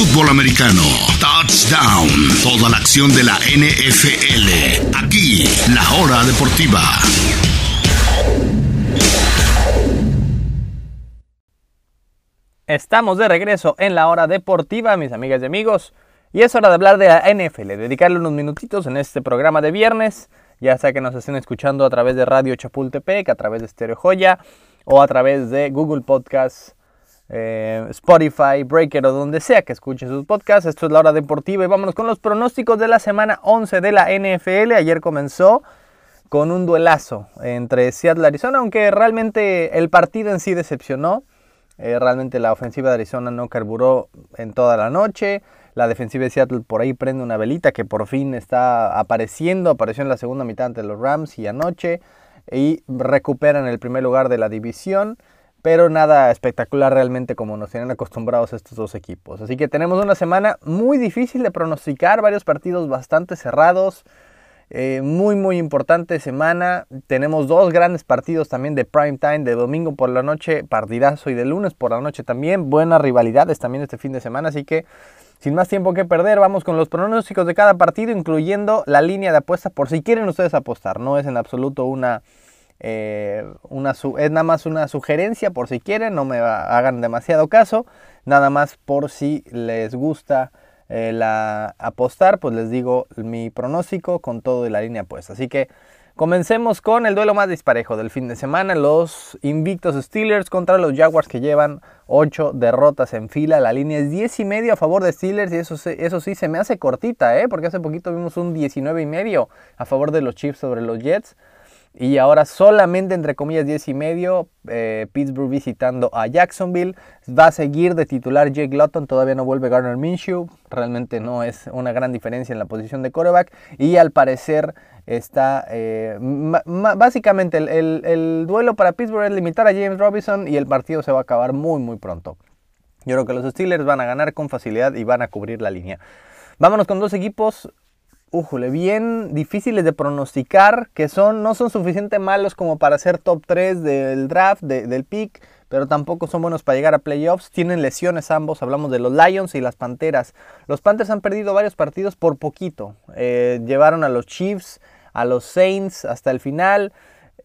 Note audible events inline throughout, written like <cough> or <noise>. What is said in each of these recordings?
fútbol americano. Touchdown. Toda la acción de la NFL. Aquí, la hora deportiva. Estamos de regreso en la hora deportiva, mis amigas y amigos. Y es hora de hablar de la NFL, dedicarle unos minutitos en este programa de viernes, ya sea que nos estén escuchando a través de Radio Chapultepec, a través de Stereo Joya o a través de Google Podcasts, eh, Spotify, Breaker o donde sea que escuchen sus podcasts. Esto es la hora deportiva y vámonos con los pronósticos de la semana 11 de la NFL. Ayer comenzó con un duelazo entre Seattle y Arizona, aunque realmente el partido en sí decepcionó. Eh, realmente la ofensiva de Arizona no carburó en toda la noche. La defensiva de Seattle por ahí prende una velita que por fin está apareciendo. Apareció en la segunda mitad ante los Rams y anoche. Y recuperan el primer lugar de la división. Pero nada espectacular realmente como nos tienen acostumbrados estos dos equipos. Así que tenemos una semana muy difícil de pronosticar. Varios partidos bastante cerrados. Eh, muy muy importante semana. Tenemos dos grandes partidos también de prime time, de domingo por la noche, partidazo y de lunes por la noche también. Buenas rivalidades también este fin de semana, así que sin más tiempo que perder, vamos con los pronósticos de cada partido, incluyendo la línea de apuesta por si quieren ustedes apostar. No es en absoluto una, eh, una es nada más una sugerencia por si quieren, no me hagan demasiado caso, nada más por si les gusta eh, la apostar, pues les digo mi pronóstico con todo de la línea apuesta. Así que Comencemos con el duelo más disparejo del fin de semana, los invictos Steelers contra los Jaguars que llevan 8 derrotas en fila. La línea es 10 y medio a favor de Steelers y eso, eso sí se me hace cortita, ¿eh? porque hace poquito vimos un 19 y medio a favor de los Chiefs sobre los Jets. Y ahora solamente entre comillas 10 y medio, eh, Pittsburgh visitando a Jacksonville. Va a seguir de titular Jake Lotton, todavía no vuelve Garner Minshew. Realmente no es una gran diferencia en la posición de quarterback. Y al parecer está eh, básicamente el, duelo para Pittsburgh es limitar a James Robinson y el partido se va a acabar muy muy pronto. Yo creo que los Steelers van a ganar con facilidad y van a cubrir la línea. Vámonos con dos equipos, ujule, bien difíciles de pronosticar, que son, no son suficientemente malos como para ser top 3 del draft, del pick, pero tampoco son buenos para llegar a playoffs. Tienen lesiones ambos, hablamos de los Lions y las Panteras. Los Panthers han perdido varios partidos por poquito. Eh, llevaron a los Chiefs a los Saints hasta el final.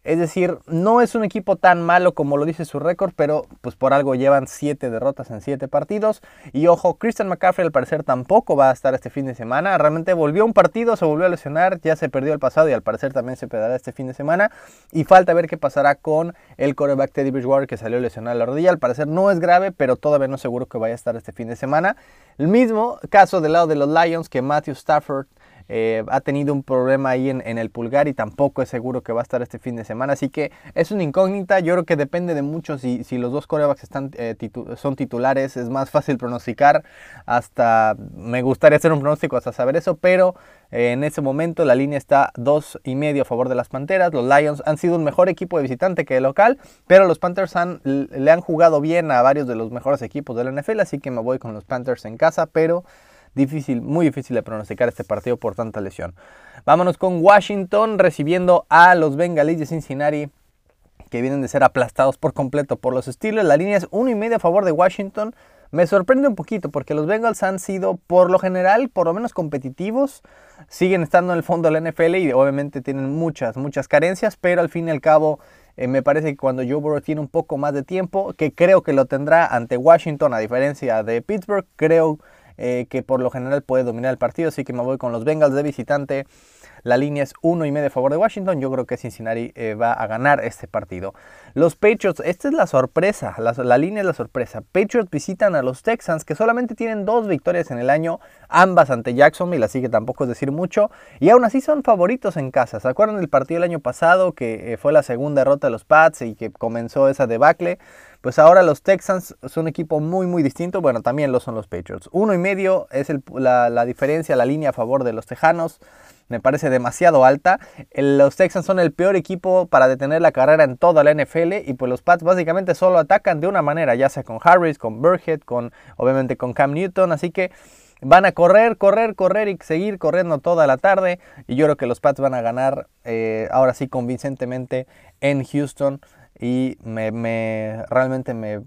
Es decir, no es un equipo tan malo como lo dice su récord, pero pues por algo llevan 7 derrotas en 7 partidos. Y ojo, Christian McCaffrey al parecer tampoco va a estar este fin de semana. Realmente volvió un partido, se volvió a lesionar, ya se perdió el pasado y al parecer también se perderá este fin de semana. Y falta ver qué pasará con el coreback Teddy Bridgewater que salió lesionado la rodilla. Al parecer no es grave, pero todavía no seguro que vaya a estar este fin de semana. El mismo caso del lado de los Lions que Matthew Stafford eh, ha tenido un problema ahí en, el pulgar y tampoco es seguro que va a estar este fin de semana. Así que es una incógnita. Yo creo que depende de mucho si, los dos corebacks están, eh, son titulares. Es más fácil pronosticar. Hasta me gustaría hacer un pronóstico hasta saber eso. Pero eh, en ese momento la línea está dos y medio a favor de las Panteras. Los Lions han sido un mejor equipo de visitante que de local. Pero los Panthers le han jugado bien a varios de los mejores equipos de la NFL. Así que me voy con los Panthers en casa. Pero difícil, muy difícil de pronosticar este partido por tanta lesión. Vámonos con Washington recibiendo a los Bengalis de Cincinnati que vienen de ser aplastados por completo por los Steelers. La línea es uno y medio a favor de Washington. Me sorprende un poquito porque los Bengals han sido por lo general por lo menos competitivos. Siguen estando en el fondo de la NFL y obviamente tienen muchas, muchas carencias, pero al fin y al cabo eh, me parece que cuando Joe Burrow tiene un poco más de tiempo, que creo que lo tendrá ante Washington a diferencia de Pittsburgh, creo eh, que por lo general puede dominar el partido, así que me voy con los Bengals de visitante. La línea es uno y medio a favor de Washington. Yo creo que Cincinnati eh, va a ganar este partido. Los Patriots, esta es la sorpresa, la, línea es la sorpresa. Patriots visitan a los Texans que solamente tienen dos victorias en el año, ambas ante Jacksonville, así que tampoco es decir mucho. Y aún así son favoritos en casa. ¿Se acuerdan del partido del año pasado que eh, fue la segunda derrota de los Pats y que comenzó esa debacle? Pues ahora los Texans son un equipo muy muy distinto. Bueno, también lo son los Patriots. Uno y medio es la, la diferencia, la línea a favor de los Tejanos me parece demasiado alta. Los Texans son el peor equipo para detener la carrera en toda la NFL y pues los Pats básicamente solo atacan de una manera, ya sea con Harris, con Burhead, con obviamente con Cam Newton, así que van a correr, correr, correr y seguir corriendo toda la tarde. Y yo creo que los Pats van a ganar eh, ahora sí convincentemente en Houston. Y me, realmente me,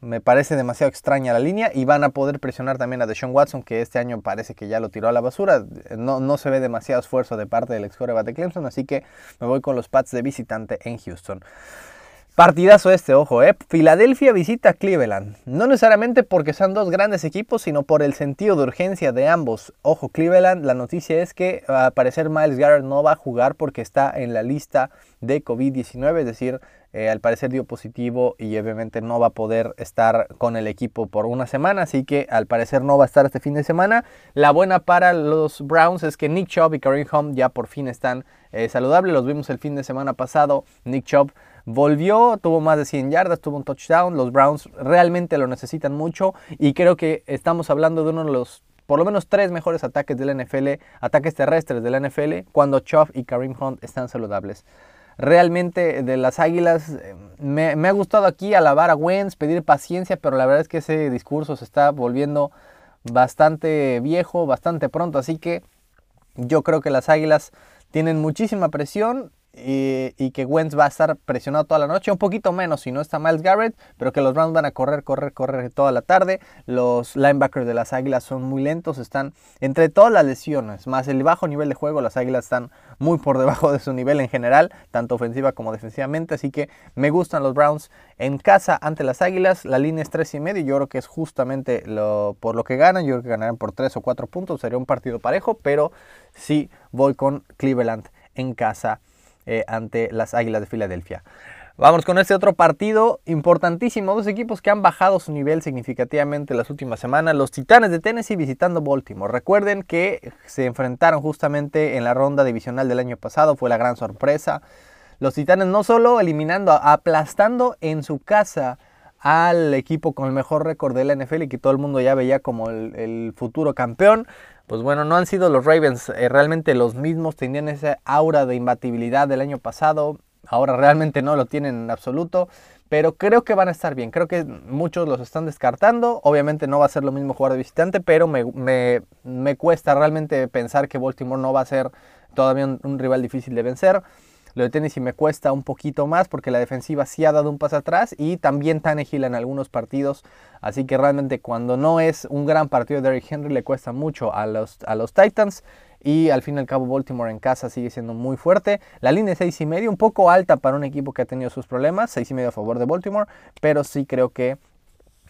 Me parece demasiado extraña la línea y van a poder presionar también a Deshaun Watson, que este año parece que ya lo tiró a la basura. No, no se ve demasiado esfuerzo de parte del ex de Clemson, así que me voy con los Pats de visitante en Houston. Partidazo este, ojo, ¿eh? Filadelfia visita Cleveland. No necesariamente porque sean dos grandes equipos, sino por el sentido de urgencia de ambos. Ojo, Cleveland, la noticia es que al parecer Miles Garrett no va a jugar porque está en la lista de COVID-19, es decir, eh, al parecer dio positivo y obviamente no va a poder estar con el equipo por una semana, así que al parecer no va a estar este fin de semana. La buena para los Browns es que Nick Chubb y Kareem Hunt ya por fin están eh, saludables, los vimos el fin de semana pasado. Nick Chubb volvió, tuvo más de 100 yardas, tuvo un touchdown. Los Browns realmente lo necesitan mucho y creo que estamos hablando de uno de los por lo menos tres mejores ataques de la NFL, ataques terrestres de la NFL, cuando Chubb y Kareem Hunt están saludables. Realmente de las Águilas eh, me, ha gustado aquí alabar a Wentz, pedir paciencia, pero la verdad es que ese discurso se está volviendo bastante viejo, bastante pronto, así que yo creo que las Águilas tienen muchísima presión y, que Wentz va a estar presionado toda la noche, un poquito menos si no está Miles Garrett, pero que los Browns van a correr, correr, correr toda la tarde. Los linebackers de las Águilas son muy lentos, están entre todas las lesiones, más el bajo nivel de juego, las Águilas están muy por debajo de su nivel en general, tanto ofensiva como defensivamente, así que me gustan los Browns en casa ante las Águilas, la línea es 3 y medio, yo creo que es justamente por lo que ganan, yo creo que ganarán por 3 o 4 puntos, sería un partido parejo, pero sí voy con Cleveland en casa eh, ante las Águilas de Filadelfia. Vamos con este otro partido importantísimo. Dos equipos que han bajado su nivel significativamente las últimas semanas. Los Titanes de Tennessee visitando Baltimore. Recuerden que se enfrentaron justamente en la ronda divisional del año pasado. Fue la gran sorpresa. Los Titanes no solo eliminando, aplastando en su casa al equipo con el mejor récord de la NFL y que todo el mundo ya veía como el futuro campeón, pues bueno, no han sido los Ravens eh, realmente los mismos, tenían esa aura de imbatibilidad del año pasado, ahora realmente no lo tienen en absoluto, pero creo que van a estar bien, creo que muchos los están descartando, obviamente no va a ser lo mismo jugar de visitante, pero me, me, cuesta realmente pensar que Baltimore no va a ser todavía un rival difícil de vencer. Lo de Tennessee me cuesta un poquito más porque la defensiva sí ha dado un paso atrás y también Tannehill en algunos partidos. Así que realmente cuando no es un gran partido de Derrick Henry le cuesta mucho a los, a los Titans. Y al fin y al cabo Baltimore en casa sigue siendo muy fuerte. La línea es 6 y medio, un poco alta para un equipo que ha tenido sus problemas. 6 y medio a favor de Baltimore. Pero sí creo que...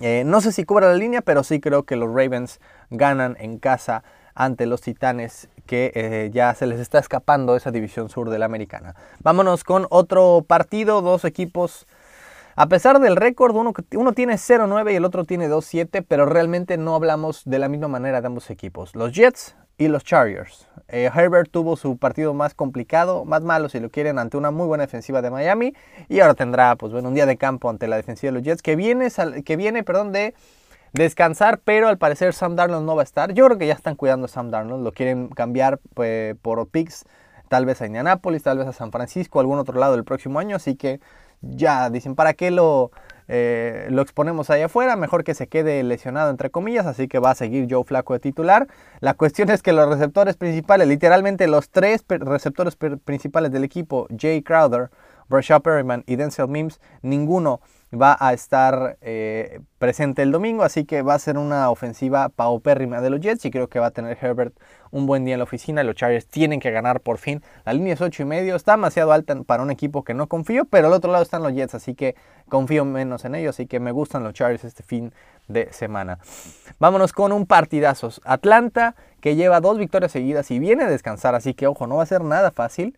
Eh, no sé si cubra la línea, pero sí creo que los Ravens ganan en casa ante los Titanes que eh, ya se les está escapando esa división sur de la americana. Vámonos con otro partido, dos equipos. A pesar del récord, uno, uno tiene 0-9 y el otro tiene 2-7, pero realmente no hablamos de la misma manera de ambos equipos. Los Jets y los Chargers. Eh, Herbert tuvo su partido más complicado, más malo si lo quieren, ante una muy buena defensiva de Miami. Y ahora tendrá pues, bueno, un día de campo ante la defensiva de los Jets que viene, que viene perdón, de descansar, pero al parecer Sam Darnold no va a estar. Yo creo que ya están cuidando a Sam Darnold, lo quieren cambiar pues, por Pix, tal vez a Indianapolis, tal vez a San Francisco, algún otro lado el próximo año, así que ya dicen, ¿para qué lo, eh, lo exponemos ahí afuera? Mejor que se quede lesionado entre comillas, así que va a seguir Joe Flaco de titular. La cuestión es que los receptores principales, literalmente los tres receptores principales del equipo, Jay Crowder, Brashad Perryman y Denzel Mims, ninguno va a estar eh, presente el domingo, así que va a ser una ofensiva paupérrima de los Jets y creo que va a tener Herbert un buen día en la oficina. Los Chargers tienen que ganar por fin. La línea es 8 y medio, está demasiado alta para un equipo que no confío, pero al otro lado están los Jets, así que confío menos en ellos, así que me gustan los Chargers este fin de semana. Vámonos con un partidazo. Atlanta que lleva dos victorias seguidas y viene a descansar, así que ojo, no va a ser nada fácil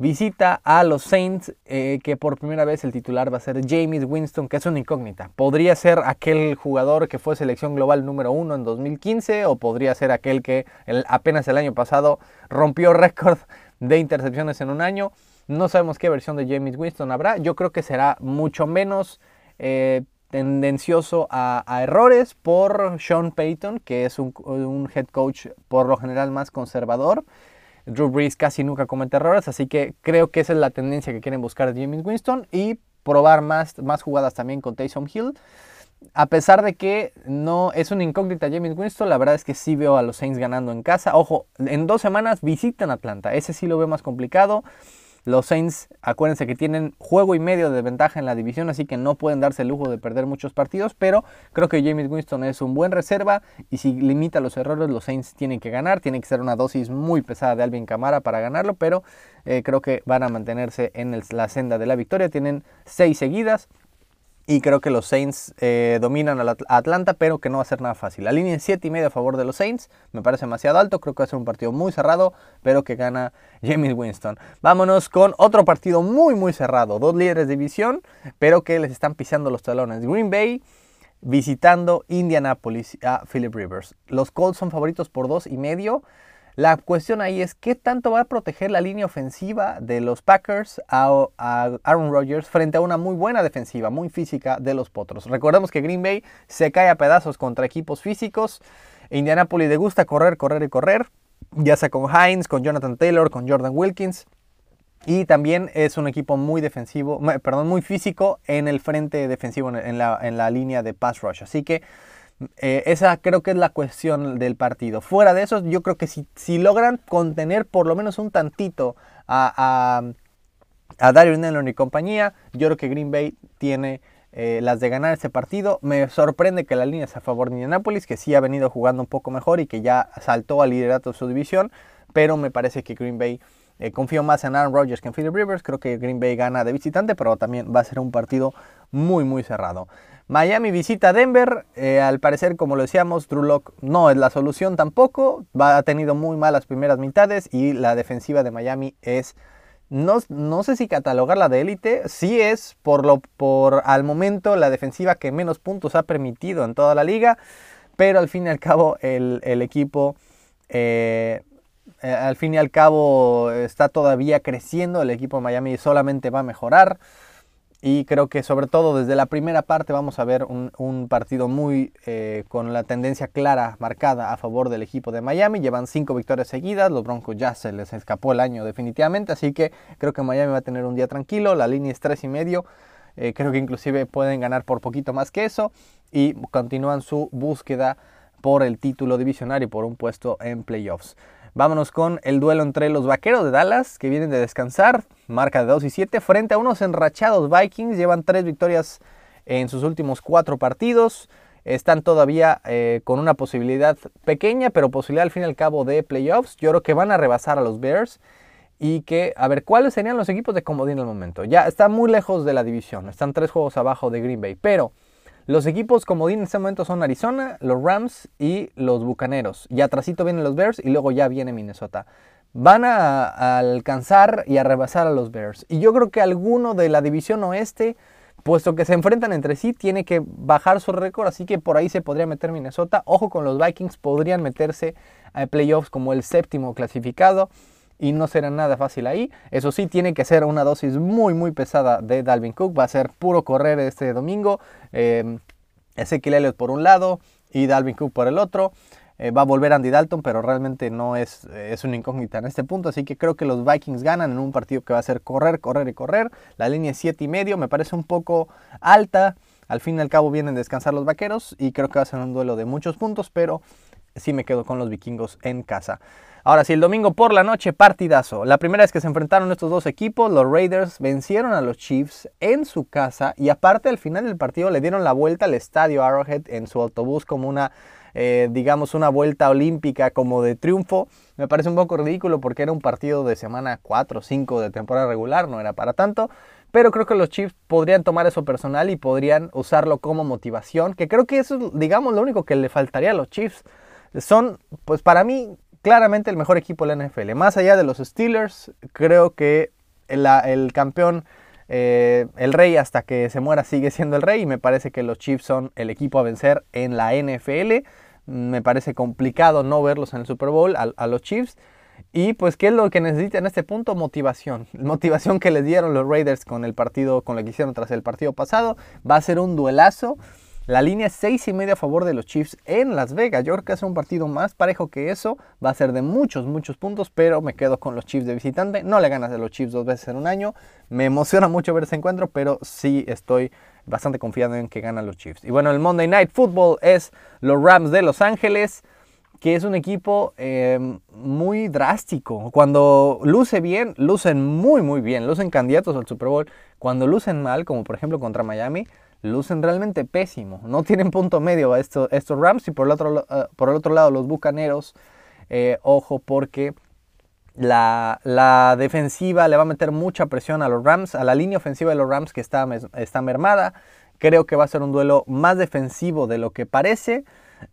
visita a los Saints, eh, que por primera vez el titular va a ser James Winston, que es una incógnita. Podría ser aquel jugador que fue selección global número uno en 2015 o podría ser aquel que apenas el año pasado rompió <laughs> récord de intercepciones en un año. No sabemos qué versión de James Winston habrá. Yo creo que será mucho menos eh, tendencioso a, errores por Sean Payton, que es un head coach por lo general más conservador. Drew Brees casi nunca comete errores, así que creo que esa es la tendencia que quieren buscar de James Winston y probar más, más jugadas también con Taysom Hill. A pesar de que no es una incógnita James Winston, la verdad es que sí veo a los Saints ganando en casa. Ojo, en dos semanas visitan Atlanta, ese sí lo veo más complicado. Los Saints, acuérdense que tienen juego y medio de ventaja en la división, así que no pueden darse el lujo de perder muchos partidos, pero creo que James Winston es un buen reserva y si limita los errores, los Saints tienen que ganar, tiene que ser una dosis muy pesada de Alvin Camara para ganarlo, pero eh, creo que van a mantenerse en la senda de la victoria, tienen seis seguidas. Y creo que los Saints eh, dominan a Atlanta, pero que no va a ser nada fácil. La línea es 7 y medio a favor de los Saints. Me parece demasiado alto. Creo que va a ser un partido muy cerrado, pero que gana James Winston. Vámonos con otro partido muy, muy cerrado. Dos líderes de división, pero que les están pisando los talones. Green Bay visitando Indianapolis a Philip Rivers. Los Colts son favoritos por dos y medio. La cuestión ahí es qué tanto va a proteger la línea ofensiva de los Packers a, Aaron Rodgers frente a una muy buena defensiva, muy física de los Potros. Recordemos que Green Bay se cae a pedazos contra equipos físicos. Indianapolis le gusta correr, correr y correr, ya sea con Hines, con Jonathan Taylor, con Jordan Wilkins. Y también es un equipo muy defensivo, perdón, muy físico en el frente defensivo, en la, en la línea de pass rush. Así que eh, esa creo que es la cuestión del partido. Fuera de eso, yo creo que si, si logran contener por lo menos un tantito a, a, a Dario y compañía, yo creo que Green Bay tiene eh, las de ganar este partido. Me sorprende que la línea sea a favor de Indianapolis, que sí ha venido jugando un poco mejor y que ya saltó al liderato de su división, pero me parece que Green Bay eh, confío más en Aaron Rodgers que en Philip Rivers. Creo que Green Bay gana de visitante, pero también va a ser un partido muy, muy cerrado. Miami visita Denver. Eh, al parecer, como lo decíamos, Drew Lock no es la solución tampoco. Va, ha tenido muy malas primeras mitades y la defensiva de Miami es. No, no sé si catalogarla de élite. Sí es, por, lo, por al momento, la defensiva que menos puntos ha permitido en toda la liga. Pero al fin y al cabo, el, equipo eh, eh, al fin y al cabo está todavía creciendo, el equipo de Miami solamente va a mejorar y creo que sobre todo desde la primera parte vamos a ver un, partido muy eh, con la tendencia clara marcada a favor del equipo de Miami. Llevan cinco victorias seguidas, los Broncos ya se les escapó el año definitivamente, así que creo que Miami va a tener un día tranquilo, la línea es tres y medio. Eh, creo que inclusive pueden ganar por poquito más que eso y continúan su búsqueda por el título divisionario y por un puesto en playoffs. Vámonos con el duelo entre los vaqueros de Dallas, que vienen de descansar, marca de 2 y 7, frente a unos enrachados Vikings. Llevan tres victorias en sus últimos cuatro partidos. Están todavía eh, con una posibilidad pequeña, pero posibilidad al fin y al cabo de playoffs. Yo creo que van a rebasar a los Bears. Y que, a ver, ¿cuáles serían los equipos de comodín en el momento? Ya están muy lejos de la división. Están tres juegos abajo de Green Bay. Pero los equipos comodín en este momento son Arizona, los Rams y los Bucaneros. Y atrásito vienen los Bears y luego ya viene Minnesota. Van a, alcanzar y a rebasar a los Bears. Y yo creo que alguno de la división oeste, puesto que se enfrentan entre sí, tiene que bajar su récord. Así que por ahí se podría meter Minnesota. Ojo con los Vikings, podrían meterse a playoffs como el séptimo clasificado y no será nada fácil ahí. Eso sí, tiene que ser una dosis muy, muy pesada de Dalvin Cook. Va a ser puro correr este domingo. Eh, Ezekiel Elliott por un lado y Dalvin Cook por el otro. Eh, va a volver Andy Dalton, pero realmente no es, eh, es una incógnita en este punto. Así que creo que los Vikings ganan en un partido que va a ser correr, correr y correr. La línea es 7 y medio, me parece un poco alta. Al fin y al cabo vienen a descansar los vaqueros y creo que va a ser un duelo de muchos puntos, pero sí me quedo con los vikingos en casa. Ahora sí, el domingo por la noche, partidazo. La primera vez que se enfrentaron estos dos equipos, los Raiders vencieron a los Chiefs en su casa y aparte al final del partido le dieron la vuelta al estadio Arrowhead en su autobús como una, eh, digamos, una vuelta olímpica como de triunfo. Me parece un poco ridículo porque era un partido de semana 4 o 5 de temporada regular, no era para tanto. Pero creo que los Chiefs podrían tomar eso personal y podrían usarlo como motivación, que creo que eso es, digamos, lo único que le faltaría a los Chiefs. Son, pues para mí, claramente el mejor equipo de la NFL. Más allá de los Steelers, creo que el, campeón, eh, el rey hasta que se muera sigue siendo el rey y me parece que los Chiefs son el equipo a vencer en la NFL. Me parece complicado no verlos en el Super Bowl a, los Chiefs. Y pues, ¿qué es lo que necesitan en este punto? Motivación. <laughs> Motivación que les dieron los Raiders con el partido, con lo que hicieron tras el partido pasado. Va a ser un duelazo. La línea es 6 y medio a favor de los Chiefs en Las Vegas. Yo creo que es un partido más parejo que eso. Va a ser de muchos, muchos puntos, pero me quedo con los Chiefs de visitante. No le ganas a los Chiefs dos veces en un año. Me emociona mucho ver ese encuentro, pero sí estoy bastante confiado en que ganan los Chiefs. Y bueno, el Monday Night Football es los Rams de Los Ángeles que es un equipo em, muy drástico. Cuando luce bien, lucen muy, muy bien. Lucen candidatos al Super Bowl. Cuando lucen mal, como por ejemplo contra Miami, lucen realmente pésimo. No tienen punto medio a estos, estos Rams. Y por el otro, eh, por el otro lado, los Bucaneros, eh, ojo, porque la, la, defensiva le va a meter mucha presión a los Rams, a la línea ofensiva de los Rams que está, está mermada. Creo que va a ser un duelo más defensivo de lo que parece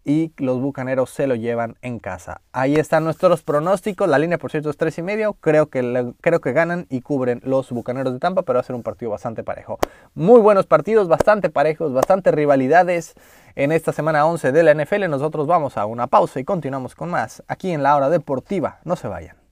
y los Bucaneros se lo llevan en casa. Ahí están nuestros pronósticos. La línea, por cierto, es 3 y medio. Creo que, creo que ganan y cubren los Bucaneros de Tampa, pero va a ser un partido bastante parejo. Muy buenos partidos, bastante parejos, bastante rivalidades en esta semana 11 de la NFL. Nosotros vamos a una pausa y continuamos con más aquí en la hora deportiva. No se vayan.